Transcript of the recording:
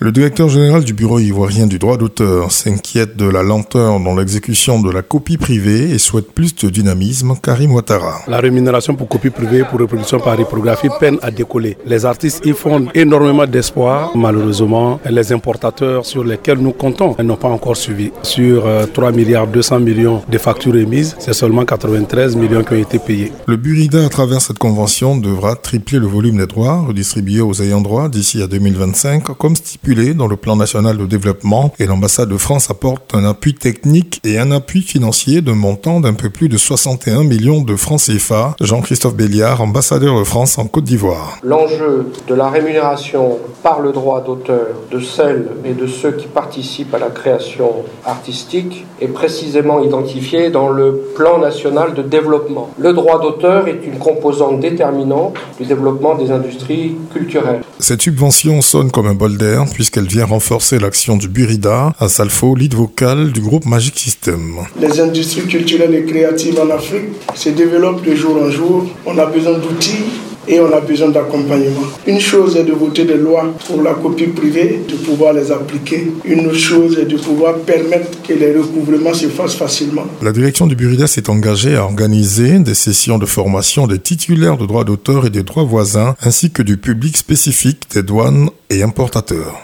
Le directeur général du Bureau ivoirien du droit d'auteur s'inquiète de la lenteur dans l'exécution de la copie privée et souhaite plus de dynamisme. Karim Ouattara. La rémunération pour copie privée pour reproduction par reprographie peine à décoller. Les artistes y font énormément d'espoir. Malheureusement, les importateurs sur lesquels nous comptons n'ont pas encore suivi. Sur 3 euh, milliards 200 millions de factures émises, c'est seulement 93 millions qui ont été payés. Le Burida, à travers cette convention, devra tripler le volume des droits redistribués aux ayants droit d'ici à 2025, comme stipulé dans le plan national de développement et l'ambassade de France apporte un appui technique et un appui financier de montant d'un peu plus de 61 millions de francs CFA. Jean-Christophe Béliard, ambassadeur de France en Côte d'Ivoire. L'enjeu de la rémunération par le droit d'auteur de celles et de ceux qui participent à la création artistique est précisément identifié dans le plan national de développement. Le droit d'auteur est une composante déterminante du développement des industries culturelles. Cette subvention sonne comme un bol d'air puisqu'elle vient renforcer l'action du Burida à Salfo, lead vocal du groupe Magic System. Les industries culturelles et créatives en Afrique se développent de jour en jour. On a besoin d'outils et on a besoin d'accompagnement. Une chose est de voter des lois pour la copie privée, de pouvoir les appliquer. Une autre chose est de pouvoir permettre que les recouvrements se fassent facilement. La direction du Burida s'est engagée à organiser des sessions de formation des titulaires de droits d'auteur et des droits voisins, ainsi que du public spécifique des douanes et importateurs.